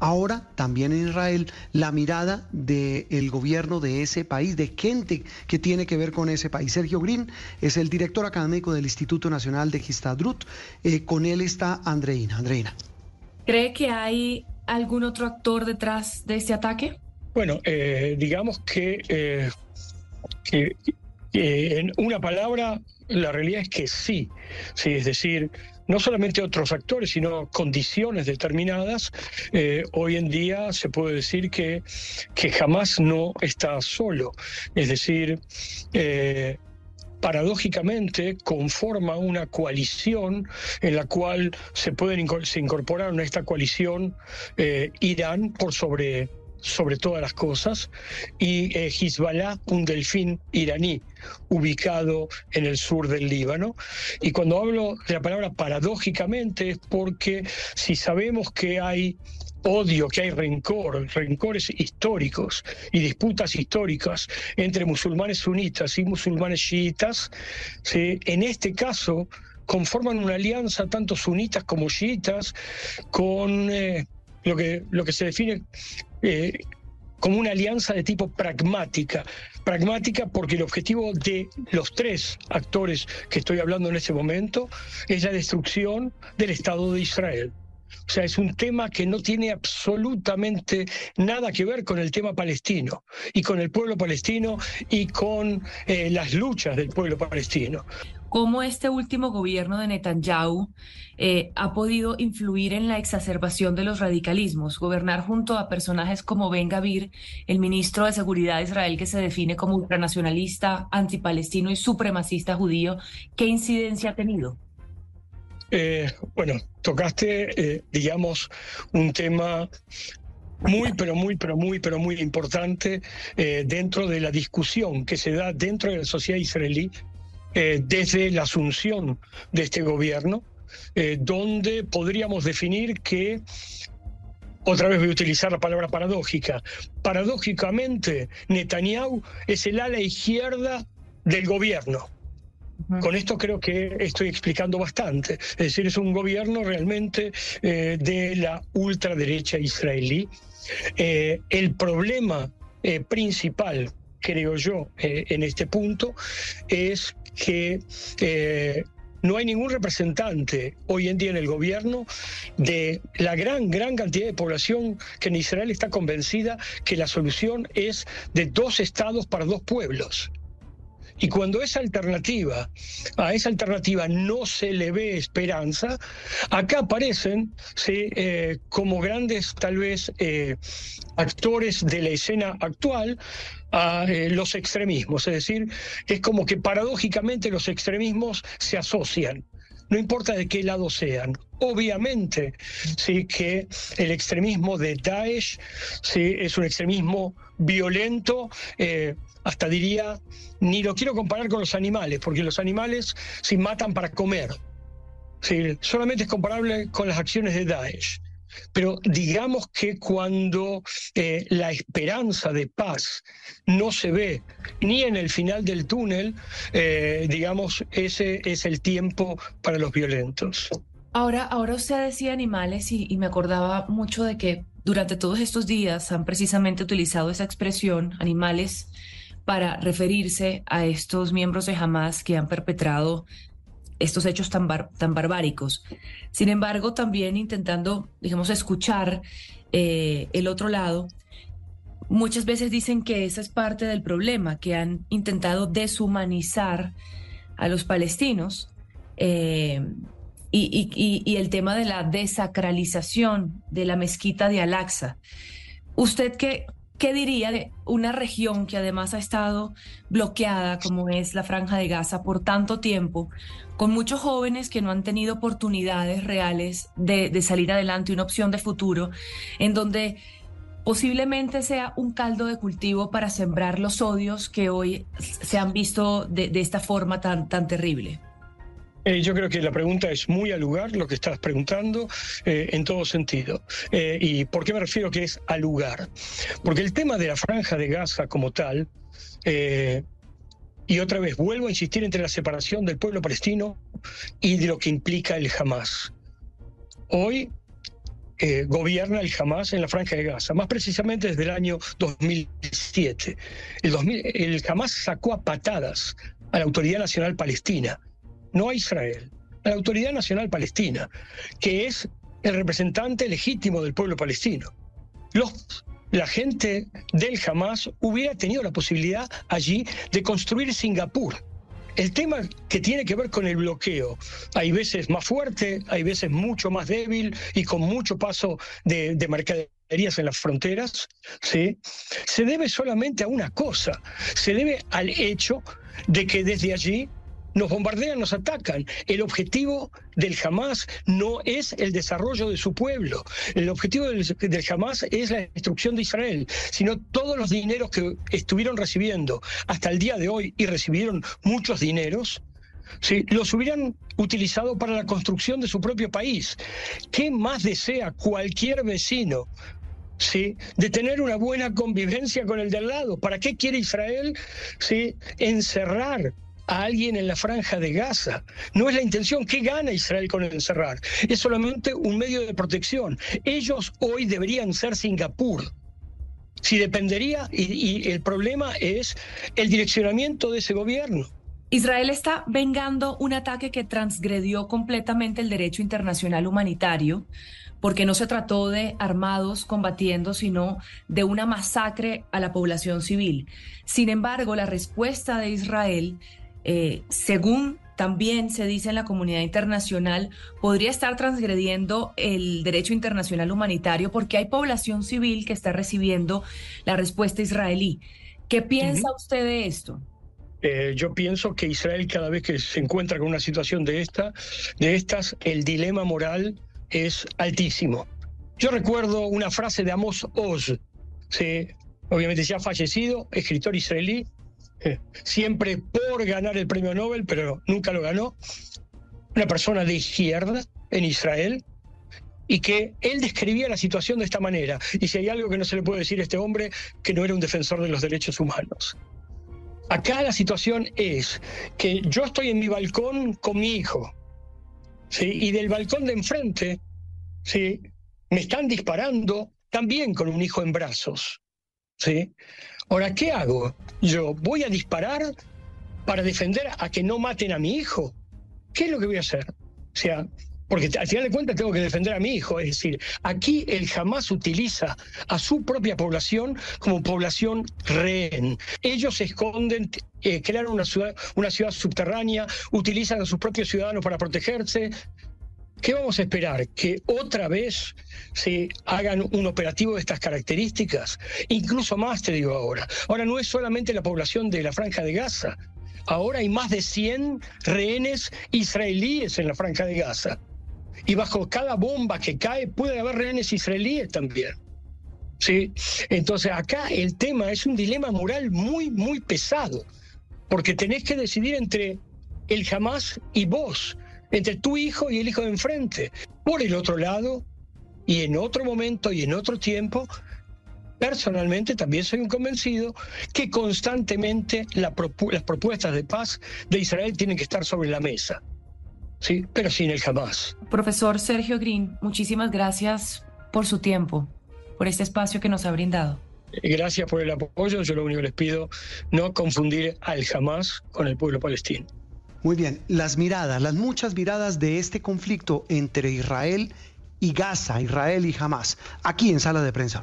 ahora también en Israel la mirada del gobierno de ese país, de gente que tiene que ver con ese país. Sergio Green es el director académico del Instituto Nacional de Gistadrut. Eh, con él está Andreina. Andreina. ¿Cree que hay algún otro actor detrás de este ataque? Bueno, eh, digamos que, eh, que en una palabra, la realidad es que sí. sí es decir, no solamente otros actores, sino condiciones determinadas, eh, hoy en día se puede decir que, que jamás no está solo. Es decir, eh, paradójicamente conforma una coalición en la cual se pueden se incorporaron a esta coalición eh, Irán por sobre sobre todas las cosas, y eh, Hezbollah, un delfín iraní ubicado en el sur del Líbano. Y cuando hablo de la palabra paradójicamente es porque si sabemos que hay odio, que hay rencor, rencores históricos y disputas históricas entre musulmanes sunitas y musulmanes chiitas, en este caso conforman una alianza tanto sunitas como chiitas con... Eh, lo que, lo que se define eh, como una alianza de tipo pragmática. Pragmática porque el objetivo de los tres actores que estoy hablando en este momento es la destrucción del Estado de Israel. O sea, es un tema que no tiene absolutamente nada que ver con el tema palestino y con el pueblo palestino y con eh, las luchas del pueblo palestino cómo este último gobierno de Netanyahu eh, ha podido influir en la exacerbación de los radicalismos, gobernar junto a personajes como Ben Gavir, el ministro de Seguridad de Israel que se define como ultranacionalista, antipalestino y supremacista judío, ¿qué incidencia ha tenido? Eh, bueno, tocaste, eh, digamos, un tema muy, pero muy, pero muy, pero muy importante dentro de la discusión que se da dentro de la sociedad israelí eh, desde la asunción de este gobierno, eh, donde podríamos definir que, otra vez voy a utilizar la palabra paradójica, paradójicamente Netanyahu es el ala izquierda del gobierno. Con esto creo que estoy explicando bastante. Es decir, es un gobierno realmente eh, de la ultraderecha israelí. el problema principal creo yo, en este punto, es que eh, no hay ningún representante hoy en día en el gobierno de la gran, gran cantidad de población que en Israel está convencida que la solución es de dos estados para dos pueblos. Y cuando esa alternativa, a esa alternativa no se le ve esperanza, acá aparecen eh, como grandes tal vez eh, actores de la escena actual a eh, los extremismos. Es decir, es como que paradójicamente los extremismos se asocian no importa de qué lado sean. Obviamente, sí que el extremismo de Daesh sí, es un extremismo violento, hasta diría, ni lo quiero comparar con los animales, porque los animales se matan para comer. solamente es comparable con las acciones de Daesh. Pero digamos que cuando eh, la esperanza de paz no se ve ni en el final del túnel, eh, digamos, ese es el tiempo para los violentos. Ahora, ahora usted decía animales y me acordaba mucho de que durante todos estos días han precisamente utilizado esa expresión, animales, para referirse a estos miembros de Hamas que han perpetrado estos hechos tan, tan barbáricos. Sin embargo, también intentando, digamos, escuchar eh, el otro lado, muchas veces dicen que esa es parte del problema, que han intentado deshumanizar a los palestinos eh, y, y, el tema de la desacralización de la mezquita de Al-Aqsa. ¿Usted qué, ¿Qué diría de una región que además ha estado bloqueada, como es la Franja de Gaza, por tanto tiempo, con muchos jóvenes que no han tenido oportunidades reales de, salir adelante, una opción de futuro, en donde posiblemente sea un caldo de cultivo para sembrar los odios que hoy se han visto de, esta forma tan, tan terrible? Eh, yo creo que la pregunta es muy al lugar, lo que estás preguntando, eh, en todo sentido. Eh, ¿Y por qué me refiero que es al lugar? Porque el tema de la franja de Gaza como tal, y otra vez vuelvo a insistir entre la separación del pueblo palestino y de lo que implica el Hamas. Hoy eh, gobierna el Hamas en la Franja de Gaza, más precisamente desde el año 2007. El, el Hamas sacó a patadas a la Autoridad Nacional Palestina, no a Israel, a la Autoridad Nacional Palestina, que es el representante legítimo del pueblo palestino. Los, la gente del Hamas hubiera tenido la posibilidad allí de construir Singapur. El tema que tiene que ver con el bloqueo, hay veces más fuerte, hay veces mucho más débil y con mucho paso de, de mercaderías en las fronteras, ¿sí? se debe solamente a una cosa, se debe al hecho de que desde allí nos bombardean, nos atacan. El objetivo del Hamas no es el desarrollo de su pueblo. El objetivo del, Hamas es la destrucción de Israel, sino todos los dineros que estuvieron recibiendo hasta el día de hoy y recibieron muchos dineros. ¿sí? los hubieran utilizado para la construcción de su propio país. ¿Qué más desea cualquier vecino ¿sí? de tener una buena convivencia con el de al lado. ¿Para qué quiere Israel ¿sí? encerrar a alguien en la franja de Gaza. No es la intención. ¿Qué gana Israel con encerrar? Es solamente un medio de protección. Ellos hoy deberían ser Singapur. Si dependería, y, el problema es el direccionamiento de ese gobierno. Israel está vengando un ataque que transgredió completamente el derecho internacional humanitario, porque no se trató de armados combatiendo, sino de una masacre a la población civil. Sin embargo, la respuesta de Israel eh, según también se dice en la comunidad internacional, podría estar transgrediendo el derecho internacional humanitario porque hay población civil que está recibiendo la respuesta israelí. ¿Qué piensa usted de esto? Eh, yo pienso que Israel cada vez que se encuentra con una situación de esta, de estas, el dilema moral es altísimo. Yo recuerdo una frase de Amos Oz, obviamente ya fallecido, escritor israelí, siempre por ganar el premio Nobel, pero nunca lo ganó, una persona de izquierda en Israel, y que él describía la situación de esta manera. Y si hay algo que no se le puede decir a este hombre, que no era un defensor de los derechos humanos. Acá la situación es que yo estoy en mi balcón con mi hijo, y del balcón de enfrente me están disparando también con un hijo en brazos. ¿Sí? Ahora, ¿qué hago? Yo voy a disparar para defender a que no maten a mi hijo. ¿Qué es lo que voy a hacer? O sea, porque al final de cuentas tengo que defender a mi hijo. Es decir, aquí él jamás utiliza a su propia población como población rehén. Ellos se esconden, eh, crean una ciudad, una ciudad subterránea, utilizan a sus propios ciudadanos para protegerse. ¿Qué vamos a esperar? ¿Que otra vez se hagan un operativo de estas características? Incluso más, te digo ahora. Ahora no es solamente la población de la franja de Gaza. Ahora hay más de 100 rehenes israelíes en la franja de Gaza. Y bajo cada bomba que cae puede haber rehenes israelíes también. ¿Sí? Entonces acá el tema es un dilema moral muy, muy pesado. Porque tenés que decidir entre el Hamas y vos entre tu hijo y el hijo de enfrente. Por el otro lado, y en otro momento y en otro tiempo, personalmente también soy un convencido que constantemente las propuestas de paz de Israel tienen que estar sobre la mesa. Sí, pero sin el jamás. Profesor Sergio Green, muchísimas gracias por su tiempo, por este espacio que nos ha brindado. Gracias por el apoyo. Yo lo único que les pido, no confundir al jamás con el pueblo palestino. Muy bien, las miradas, las muchas miradas de este conflicto entre Israel y Gaza, Israel y Hamas, aquí en Sala de Prensa.